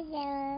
Hello